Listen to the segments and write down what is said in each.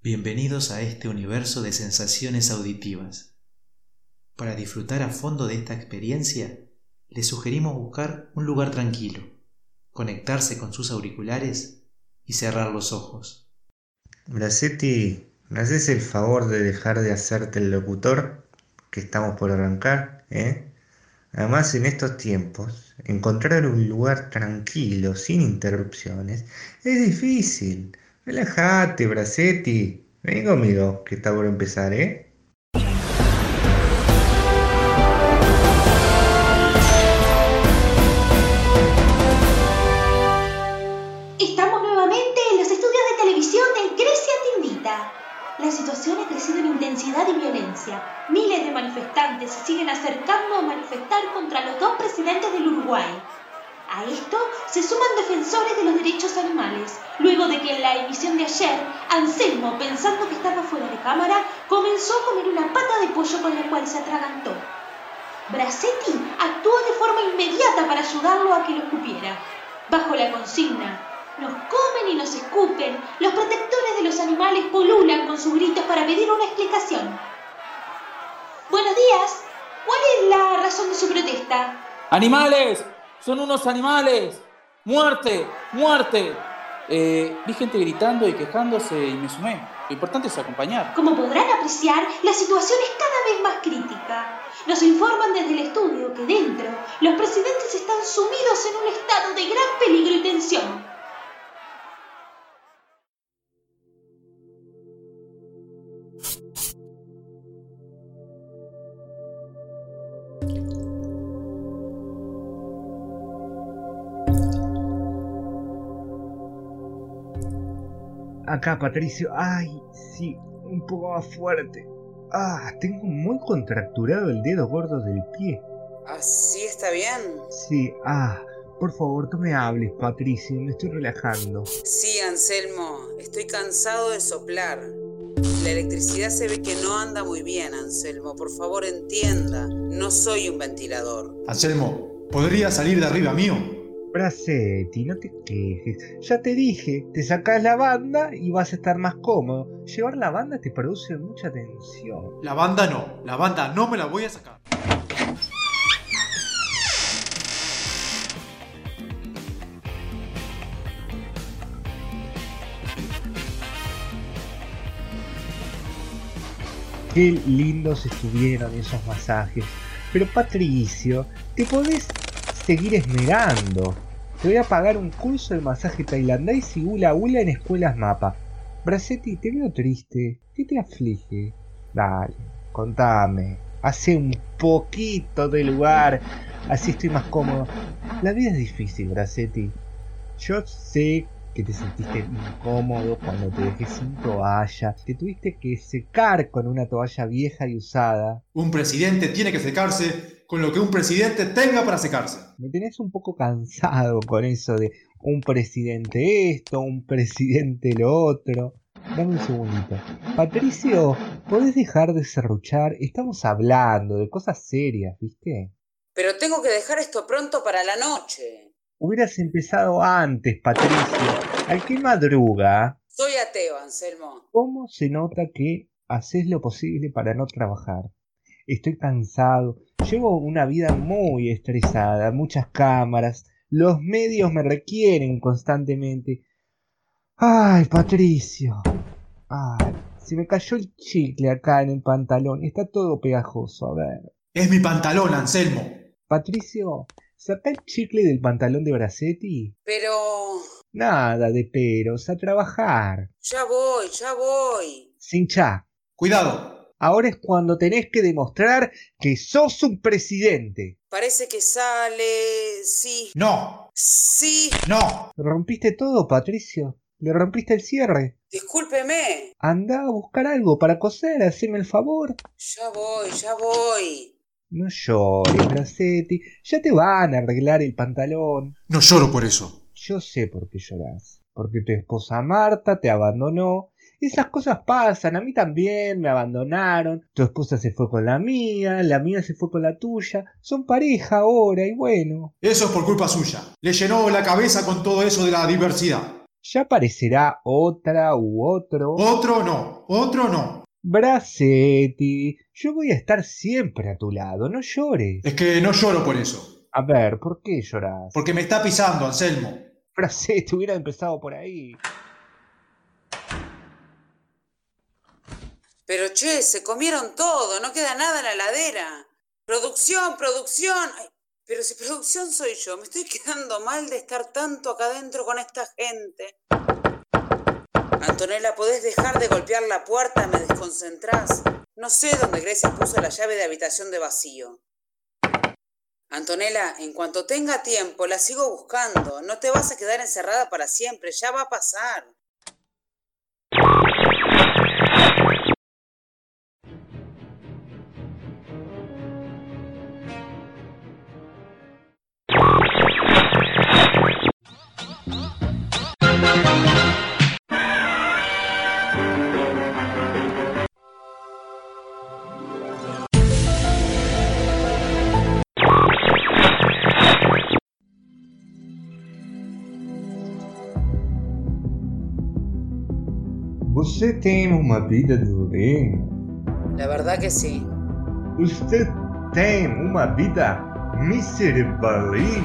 Bienvenidos a este universo de sensaciones auditivas. Para disfrutar a fondo de esta experiencia, les sugerimos buscar un lugar tranquilo, conectarse con sus auriculares y cerrar los ojos. Bracetti, ¿me haces el favor de dejar de hacerte el locutor? Que estamos por arrancar, ¿eh? Además, en estos tiempos, encontrar un lugar tranquilo, sin interrupciones, es difícil. Relájate, Bracetti. Ven conmigo, que está por empezar, ¿eh? Estamos nuevamente en los estudios de televisión de Grecia Te. La situación ha crecido en intensidad y violencia. Miles de manifestantes se siguen acercando a manifestar contra los dos presidentes del Uruguay. A esto se suman defensores de los derechos animales, luego de que en la emisión de ayer, Anselmo, pensando que estaba fuera de cámara, comenzó a comer una pata de pollo con la cual se atragantó. Bracetti actuó de forma inmediata para ayudarlo a que lo escupiera. Bajo la consigna, nos comen y nos escupen, los protectores de los animales polulan con sus gritos para pedir una explicación. Buenos días, ¿cuál es la razón de su protesta? ¡Animales! ¡Son unos animales! ¡Muerte! ¡Muerte! Eh, vi gente gritando y quejándose y me sumé. Lo importante es acompañar. Como podrán apreciar, la situación es cada vez más crítica. Nos informan desde el estudio que dentro los presidentes están sumidos en un estado de gran peligro y tensión. Acá, Patricio. Ay, sí, un poco más fuerte. Ah, tengo muy contracturado el dedo gordo del pie. ¿Así está bien? Sí, ah, por favor, tú me hables, Patricio, me estoy relajando. Sí, Anselmo, estoy cansado de soplar. La electricidad se ve que no anda muy bien, Anselmo. Por favor, entienda. No soy un ventilador. Anselmo, ¿podría salir de arriba mío? Bracetti, no te quejes. Ya te dije, te sacas la banda y vas a estar más cómodo. Llevar la banda te produce mucha tensión. La banda no, la banda no me la voy a sacar. Qué lindos estuvieron esos masajes. Pero Patricio, te podés seguir esmerando. Te voy a pagar un curso de masaje tailandés y hula hula en escuelas mapa. Bracetti, te veo triste. ¿Qué te aflige? Dale, contame. Hace un poquito de lugar. Así estoy más cómodo. La vida es difícil, Bracetti. Yo sé que te sentiste incómodo cuando te dejé sin toalla. Te tuviste que secar con una toalla vieja y usada. Un presidente tiene que secarse con lo que un presidente tenga para secarse. Me tenés un poco cansado con eso de un presidente esto, un presidente lo otro. Dame un segundito. Patricio, ¿podés dejar de serruchar? Estamos hablando de cosas serias, ¿viste? Pero tengo que dejar esto pronto para la noche. Hubieras empezado antes, Patricio. Al que madruga. Soy ateo, Anselmo. ¿Cómo se nota que haces lo posible para no trabajar? Estoy cansado. Llevo una vida muy estresada, muchas cámaras. Los medios me requieren constantemente. Ay, Patricio. Ay, se me cayó el chicle acá en el pantalón. Está todo pegajoso. A ver. Es mi pantalón, Anselmo. Patricio, saca el chicle del pantalón de Bracetti. Pero... Nada de peros, a trabajar. Ya voy, ya voy. Sin cha. Cuidado. Ahora es cuando tenés que demostrar que sos un presidente. Parece que sale... Sí. No. Sí. No. ¿Rompiste todo, Patricio? ¿Le rompiste el cierre? Discúlpeme. Anda a buscar algo para coser, haceme el favor. Ya voy, ya voy. No llores, Bracetti. Ya te van a arreglar el pantalón. No lloro por eso. Yo sé por qué lloras. Porque tu esposa Marta te abandonó. Esas cosas pasan, a mí también me abandonaron. Tu esposa se fue con la mía, la mía se fue con la tuya. Son pareja ahora y bueno. Eso es por culpa suya. Le llenó la cabeza con todo eso de la diversidad. Ya aparecerá otra u otro. Otro no, otro no. Bracetti, yo voy a estar siempre a tu lado, no llores. Es que no lloro por eso. A ver, ¿por qué lloras? Porque me está pisando, Anselmo. Bracetti hubiera empezado por ahí. Pero che, se comieron todo, no queda nada en la heladera. Producción, producción. Ay, pero si producción soy yo, me estoy quedando mal de estar tanto acá adentro con esta gente. Antonella, ¿podés dejar de golpear la puerta? Me desconcentrás. No sé dónde Grecia puso la llave de habitación de vacío. Antonella, en cuanto tenga tiempo, la sigo buscando. No te vas a quedar encerrada para siempre, ya va a pasar. Você tem uma vida durena. La verdad que sí. Usted tem uma vida miserable.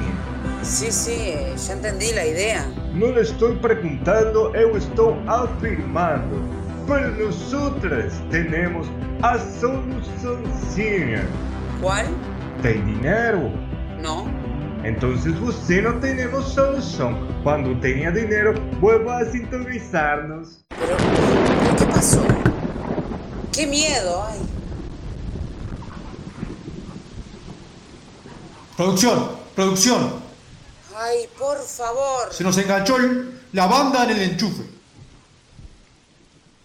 Sí, sí, ya entendí la idea. Não estou perguntando, eu estou afirmando. Pero nosotras temos a soluçãozinha. ¿Cuál? Tem dinheiro? No. Entonces você não tenemos solução. Quando tenha dinheiro, vuelva a sintonizarnos. Pero, ¿pero ¿qué pasó? ¡Qué miedo! Ay. Producción, producción. Ay, por favor. Se nos enganchó el- la banda en el enchufe.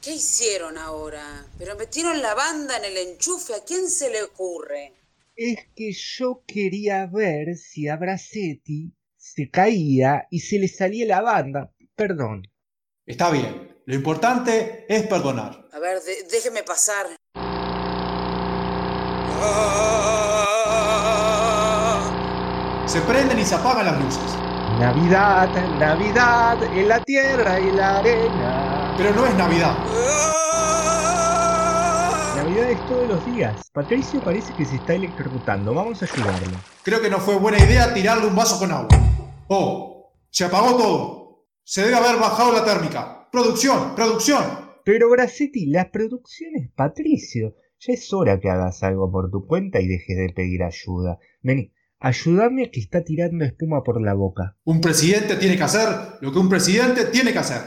¿Qué hicieron ahora? Pero metieron la banda en el enchufe. ¿A quién se le ocurre? Es que yo quería ver si a Bracetti se caía y se le salía la banda. Perdón. Está bien. Lo importante es perdonar. A ver, de- déjeme pasar. Se prenden y se apagan las luces. Navidad, Navidad, en la tierra y la arena. Pero no es Navidad. Navidad es todos los días. Patricio parece que se está electrocutando. Vamos a ayudarlo. Creo que no fue buena idea tirarle un vaso con agua. Oh, se apagó todo. Se debe haber bajado la térmica. Producción, producción. Pero Bracetti, la producción es Patricio. Ya es hora que hagas algo por tu cuenta y dejes de pedir ayuda. Vení, ayúdame a que está tirando espuma por la boca. Un presidente tiene que hacer lo que un presidente tiene que hacer.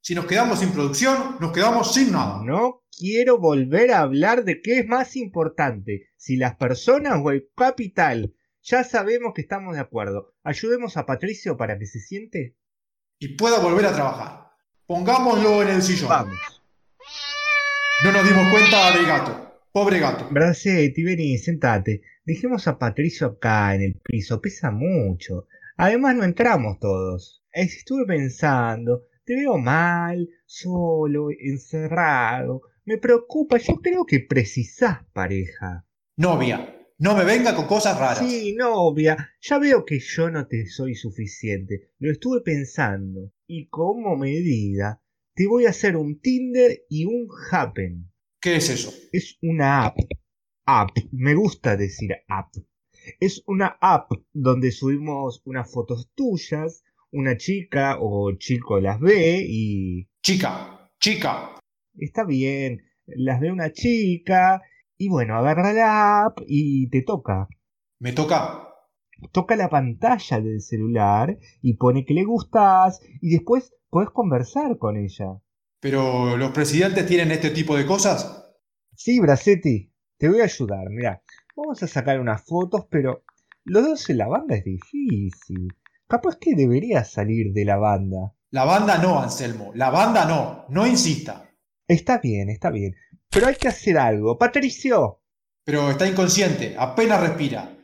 Si nos quedamos sin producción, nos quedamos sin nada. No quiero volver a hablar de qué es más importante, si las personas o el capital. Ya sabemos que estamos de acuerdo. Ayudemos a Patricio para que se siente. Y pueda volver a trabajar. Pongámoslo en el sillón. Vamos. No nos dimos cuenta del gato. Pobre gato. Bracetti, vení, sentate. Dejemos a Patricio acá en el piso. Pesa mucho. Además no entramos todos. Estuve pensando. Te veo mal, solo, encerrado. Me preocupa. Yo creo que precisás pareja. Novia. No me venga con cosas raras. Sí, novia, ya veo que yo no te soy suficiente. Lo estuve pensando. Y como medida, te voy a hacer un Tinder y un Happen. ¿Qué es eso? Es una app. App. Me gusta decir app. Es una app donde subimos unas fotos tuyas, una chica o chico las ve y... Chica, chica. Está bien, las ve una chica y bueno, agarra la app y te toca. Me toca. Toca la pantalla del celular y pone que le gustas y después puedes conversar con ella. Pero los presidentes tienen este tipo de cosas. Sí, Bracetti, te voy a ayudar. Mira, vamos a sacar unas fotos, pero los dos en la banda es difícil. Capaz que deberías salir de la banda. La banda no, Anselmo. La banda no. No insista. Está bien, está bien. Pero hay que hacer algo. Patricio, Pero está inconsciente. Apenas respira.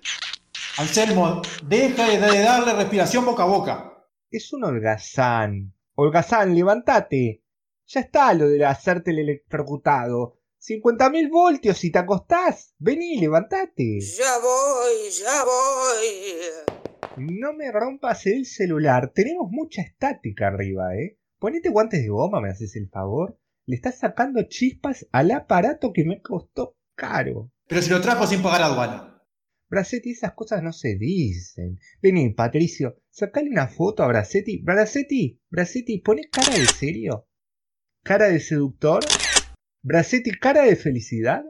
Anselmo, deja de darle respiración boca a boca. es un holgazán. Holgazán, levántate. Ya está lo de hacerte el electrocutado. 50.000 voltios y te acostás. Vení, levántate. Ya voy, ya voy. No me rompas el celular. Tenemos mucha estática arriba, ¿eh? ponete guantes de goma, me haces el favor. Le estás sacando chispas al aparato que me costó caro. Pero si lo trajo sin pagar aduana. Bracetti, esas cosas no se dicen. Vení, Patricio, sacale una foto a Bracetti. Bracetti, Bracetti, pone cara de serio. Cara de seductor. Bracetti, cara de felicidad.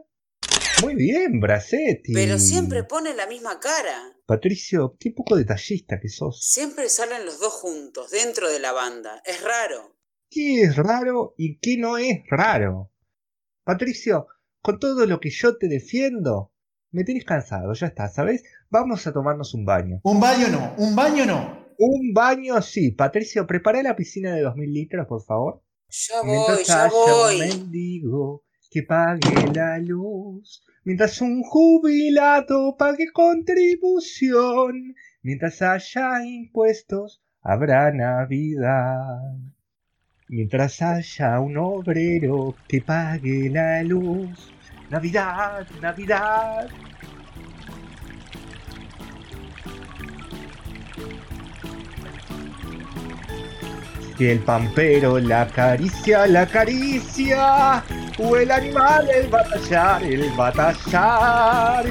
Muy bien, Bracetti. Pero siempre pone la misma cara. Patricio, qué poco detallista que sos. Siempre salen los dos juntos, dentro de la banda. Es raro. ¿Qué es raro y qué no es raro? Patricio, con todo lo que yo te defiendo, me tenés cansado, ya está, ¿sabes? Vamos a tomarnos un baño. Un baño no, un baño no. Un baño sí. Patricio, prepara la piscina de 2000 litros, por favor. Ya voy, Mientras ya haya voy. un mendigo que pague la luz. Mientras un jubilado pague contribución. Mientras haya impuestos, habrá Navidad. Mientras haya un obrero que pague la luz. Navidad, Navidad. Que el pampero la acaricia, la acaricia. O el animal, el batallar, el batallar.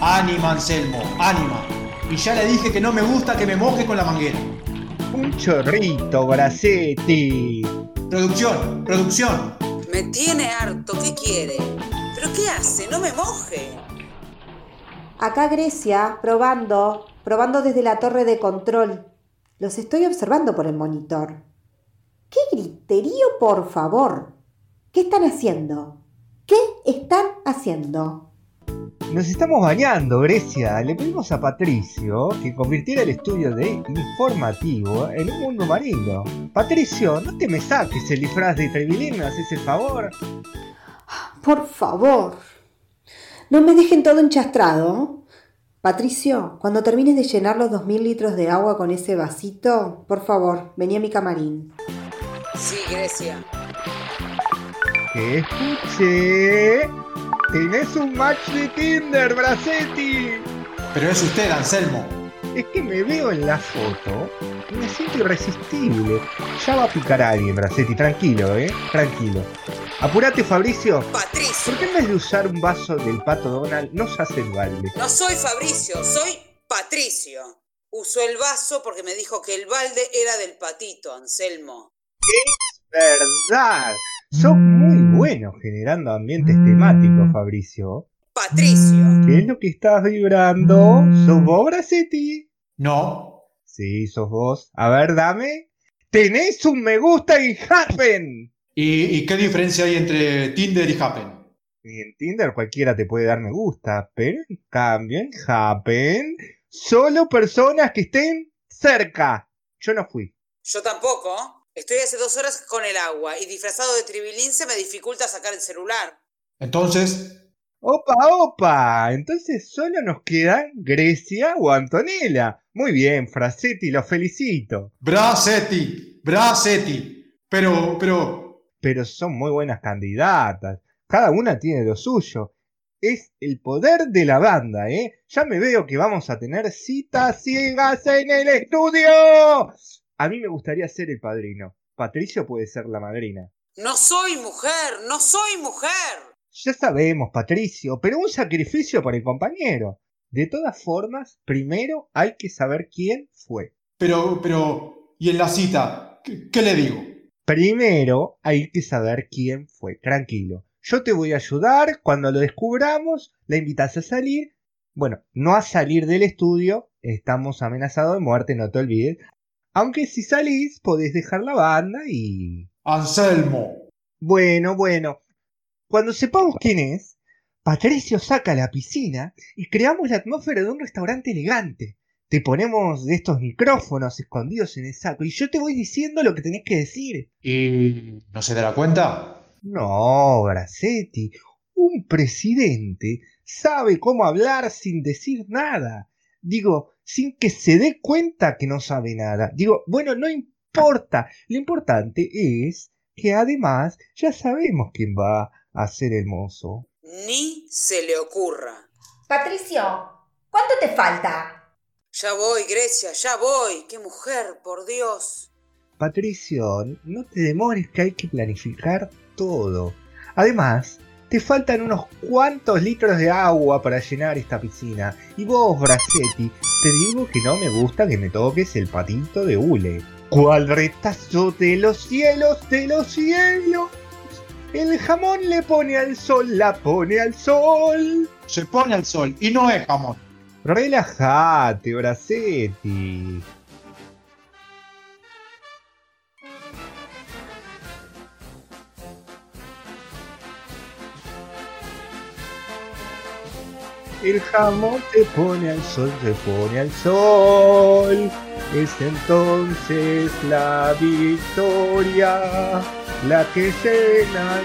Ánima, Anselmo, ánima. Y ya le dije que no me gusta que me moje con la manguera. Un chorrito, Bracetti. Producción, producción. Me tiene harto, ¿qué quiere? ¿Pero qué hace? No me moje. Acá Grecia, probando, probando desde la torre de control. Los estoy observando por el monitor. ¡Qué griterío, por favor! ¿Qué están haciendo? ¿Qué están haciendo? Nos estamos bañando, Grecia. Le pedimos a Patricio que convirtiera el estudio de informativo en un mundo marino. Patricio, no te me saques el disfraz de Trevilín, ¿me haces el favor? Por favor. No me dejen todo enchastrado. Patricio, cuando termines de llenar los 2000 litros de agua con ese vasito, por favor, vení a mi camarín. Sí, Grecia. Escuché. Tenés un match de Tinder, Bracetti. Pero es usted, Anselmo. Es que me veo en la foto y me siento irresistible. Ya va a picar a alguien, Bracetti. Tranquilo, ¿eh? Tranquilo. Apurate, Fabricio. Patricio. ¿Por qué en vez de usar un vaso del pato Donald no se hace el balde? No soy Fabricio, soy Patricio. Usó el vaso porque me dijo que el balde era del patito, Anselmo. ¡Verdad! Sos muy bueno generando ambientes temáticos, Fabricio. Patricio. ¿Qué es lo que estás vibrando? ¿Sos vos, Bracetti? No. Sí, sos vos. A ver, dame. ¡Tenés un me gusta en Happen! ¿Y, y qué diferencia hay entre Tinder y Happen? Y en Tinder cualquiera te puede dar me gusta, pero en cambio en Happen, solo personas que estén cerca. Yo no fui. Yo tampoco. Estoy hace dos horas con el agua y disfrazado de tribilín se me dificulta sacar el celular. Entonces, ¡Opa, opa! Entonces solo nos quedan Grecia o Antonella. Muy bien, Frasetti, lo felicito. Bracetti, Bracetti. Pero, pero, Pero son muy buenas candidatas. Cada una tiene lo suyo. Es el poder de la banda, ¿eh? Ya me veo que vamos a tener citas ciegas en el estudio. A mí me gustaría ser el padrino. Patricio puede ser la madrina. No soy mujer, no soy mujer. Ya sabemos, Patricio, pero un sacrificio por el compañero. De todas formas, primero hay que saber quién fue. pero, pero, ¿y en la cita? ¿Qué, qué le digo? Primero hay que saber quién fue. Tranquilo. Yo te voy a ayudar. Cuando lo descubramos, la invitas a salir. Bueno, no a salir del estudio. Estamos amenazados de muerte, no te olvides. Aunque si salís, podés dejar la banda y... Anselmo. Bueno, bueno. Cuando sepamos quién es, Patricio saca la piscina y creamos la atmósfera de un restaurante elegante. Te ponemos de estos micrófonos escondidos en el saco y yo te voy diciendo lo que tenés que decir. ¿Y no se dará cuenta? No, Bracetti, un presidente sabe cómo hablar sin decir nada. Digo, sin que se dé cuenta que no sabe nada. Digo, bueno, no importa. Lo importante es que además ya sabemos quién va a ser el mozo. Ni se le ocurra. Patricio, ¿cuánto te falta? Ya voy, Grecia, ya voy. Qué mujer, por Dios. Patricio, no te demores que hay que planificar todo. Además, te faltan unos cuantos litros de agua para llenar esta piscina. Y vos, Bracetti, te digo que no me gusta que me toques el patito de hule. ¿Cuál retazo de los cielos, de los cielos? El jamón le pone al sol, la pone al sol. Se pone al sol y no es jamón. Relájate, Bracetti. El jamón se pone al sol, se pone al sol. Es entonces la victoria la que llena.